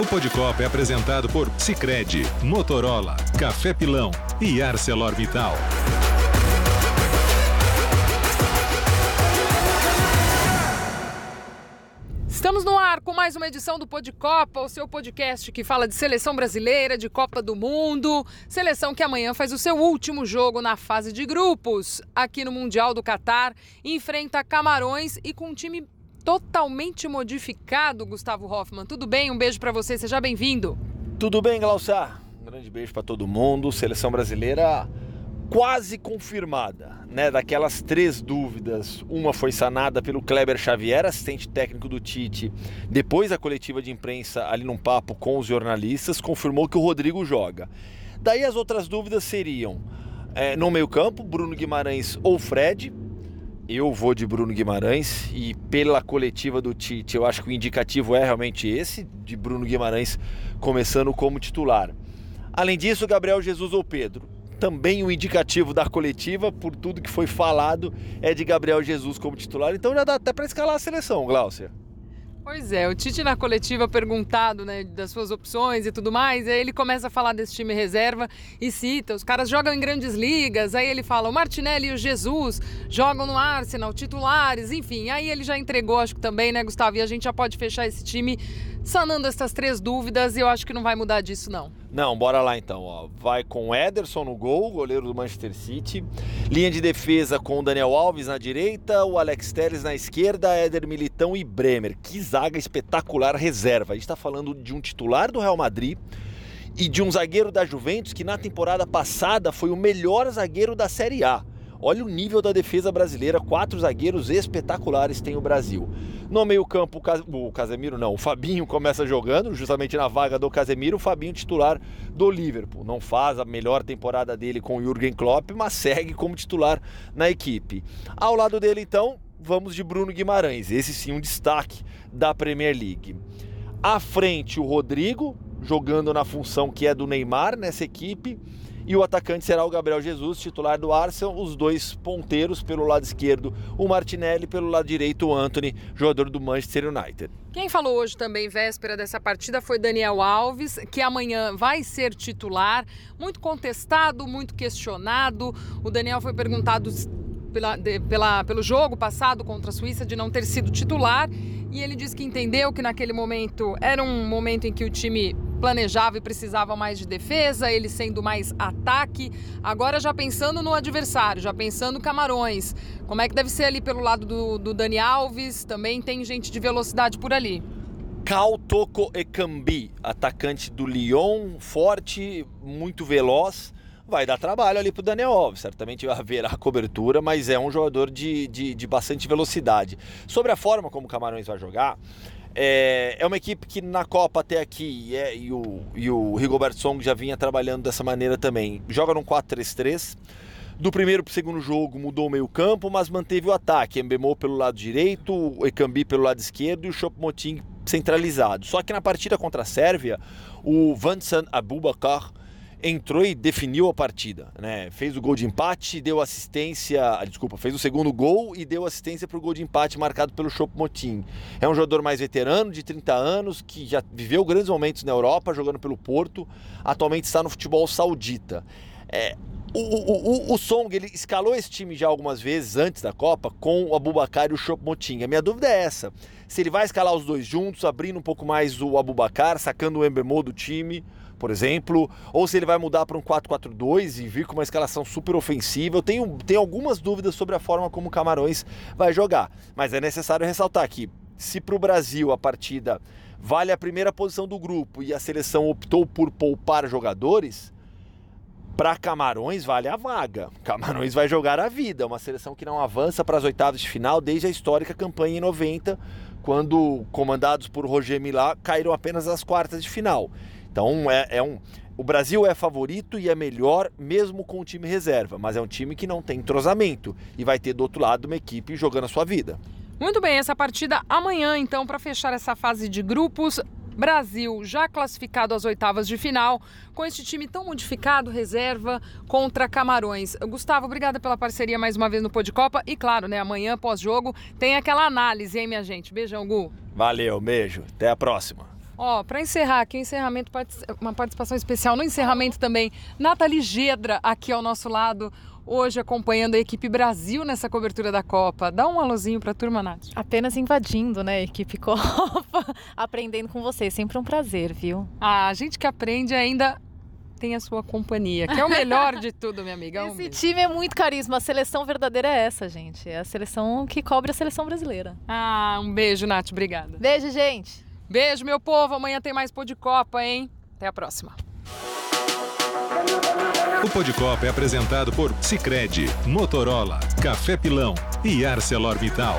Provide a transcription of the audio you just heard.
O Podcopa é apresentado por Sicredi, Motorola, Café Pilão e ArcelorMittal. Estamos no ar com mais uma edição do Pod Copa, o seu podcast que fala de seleção brasileira, de Copa do Mundo. Seleção que amanhã faz o seu último jogo na fase de grupos, aqui no Mundial do Catar, enfrenta Camarões e com um time totalmente modificado, Gustavo Hoffman. Tudo bem? Um beijo para você, seja bem-vindo. Tudo bem, Glaucia? Um grande beijo para todo mundo. Seleção brasileira quase confirmada, né? Daquelas três dúvidas, uma foi sanada pelo Kleber Xavier, assistente técnico do Tite, depois da coletiva de imprensa ali num papo com os jornalistas, confirmou que o Rodrigo joga. Daí as outras dúvidas seriam é, no meio-campo, Bruno Guimarães ou Fred. Eu vou de Bruno Guimarães e pela coletiva do Tite, eu acho que o indicativo é realmente esse, de Bruno Guimarães começando como titular. Além disso, Gabriel Jesus ou Pedro também o indicativo da coletiva, por tudo que foi falado, é de Gabriel Jesus como titular. Então já dá até para escalar a seleção, Glaucia. Pois é, o Tite na coletiva perguntado né, das suas opções e tudo mais, aí ele começa a falar desse time reserva e cita, os caras jogam em grandes ligas, aí ele fala, o Martinelli e o Jesus jogam no Arsenal, titulares, enfim, aí ele já entregou, acho que também, né, Gustavo, e a gente já pode fechar esse time sanando essas três dúvidas e eu acho que não vai mudar disso, não. Não, bora lá então. Ó. Vai com Ederson no gol, goleiro do Manchester City. Linha de defesa com o Daniel Alves na direita, o Alex Telles na esquerda, Éder Militão e Bremer. Que zaga espetacular reserva. A gente está falando de um titular do Real Madrid e de um zagueiro da Juventus que na temporada passada foi o melhor zagueiro da Série A. Olha o nível da defesa brasileira, quatro zagueiros espetaculares tem o Brasil. No meio-campo, o Casemiro não, o Fabinho começa jogando, justamente na vaga do Casemiro, o Fabinho titular do Liverpool. Não faz a melhor temporada dele com o Jürgen Klopp, mas segue como titular na equipe. Ao lado dele, então, vamos de Bruno Guimarães, esse sim um destaque da Premier League. À frente, o Rodrigo, jogando na função que é do Neymar nessa equipe e o atacante será o Gabriel Jesus, titular do Arsenal, os dois ponteiros pelo lado esquerdo, o Martinelli, pelo lado direito, o Anthony, jogador do Manchester United. Quem falou hoje também, véspera dessa partida, foi Daniel Alves, que amanhã vai ser titular, muito contestado, muito questionado. O Daniel foi perguntado pela, de, pela, pelo jogo passado contra a Suíça de não ter sido titular e ele disse que entendeu que naquele momento era um momento em que o time planejava e precisava mais de defesa, ele sendo mais ataque. Agora já pensando no adversário, já pensando Camarões. Como é que deve ser ali pelo lado do, do Dani Alves? Também tem gente de velocidade por ali. Kautoko Ekambi, atacante do Lyon, forte, muito veloz vai dar trabalho ali pro Daniel Alves. Certamente haverá cobertura, mas é um jogador de, de, de bastante velocidade. Sobre a forma como o Camarões vai jogar, é, é uma equipe que na Copa até aqui é, e, o, e o Rigobert Song já vinha trabalhando dessa maneira também. Joga num 4-3-3. Do primeiro para o segundo jogo mudou o meio campo, mas manteve o ataque. Embemou pelo lado direito, o Ekambi pelo lado esquerdo e o Choupo-Moting centralizado. Só que na partida contra a Sérvia, o Vansan Abubakar entrou e definiu a partida, né? Fez o gol de empate, deu assistência, ah, desculpa, fez o segundo gol e deu assistência para o gol de empate marcado pelo Chopo Motim. É um jogador mais veterano, de 30 anos, que já viveu grandes momentos na Europa, jogando pelo Porto, atualmente está no futebol saudita. É, o, o, o, o, Song ele escalou esse time já algumas vezes antes da Copa com o Abubacar e o Choupo-Moting. A minha dúvida é essa: se ele vai escalar os dois juntos, abrindo um pouco mais o Abubacar, sacando o Embemô do time, por exemplo, ou se ele vai mudar para um 4-4-2 e vir com uma escalação super ofensiva. Eu tenho, tenho algumas dúvidas sobre a forma como o Camarões vai jogar, mas é necessário ressaltar que se para o Brasil a partida vale a primeira posição do grupo e a seleção optou por poupar jogadores, para Camarões vale a vaga. Camarões vai jogar a vida, uma seleção que não avança para as oitavas de final desde a histórica campanha em 90, quando comandados por Roger Milá caíram apenas às quartas de final. Então é, é um. O Brasil é favorito e é melhor mesmo com o time reserva, mas é um time que não tem entrosamento e vai ter do outro lado uma equipe jogando a sua vida. Muito bem, essa partida amanhã, então, para fechar essa fase de grupos. Brasil já classificado às oitavas de final, com este time tão modificado, reserva contra Camarões. Gustavo, obrigada pela parceria mais uma vez no Pô de Copa. E claro, né, amanhã, pós-jogo, tem aquela análise, hein, minha gente? Beijão, Gu. Valeu, beijo. Até a próxima. Ó, para encerrar aqui, o encerramento, uma participação especial no encerramento também, Nathalie Gedra aqui ao nosso lado, hoje acompanhando a equipe Brasil nessa cobertura da Copa. Dá um alôzinho para a turma, Nath. Apenas invadindo, né, equipe Copa, aprendendo com vocês. Sempre um prazer, viu? Ah, a gente que aprende ainda tem a sua companhia, que é o melhor de tudo, minha amiga. Um Esse beijo. time é muito carisma. A seleção verdadeira é essa, gente. É a seleção que cobre a seleção brasileira. Ah, um beijo, Nath. Obrigada. Beijo, gente. Beijo, meu povo. Amanhã tem mais Pô de Copa, hein? Até a próxima. O Pô de Copa é apresentado por Sicredi, Motorola, Café Pilão e ArcelorMittal.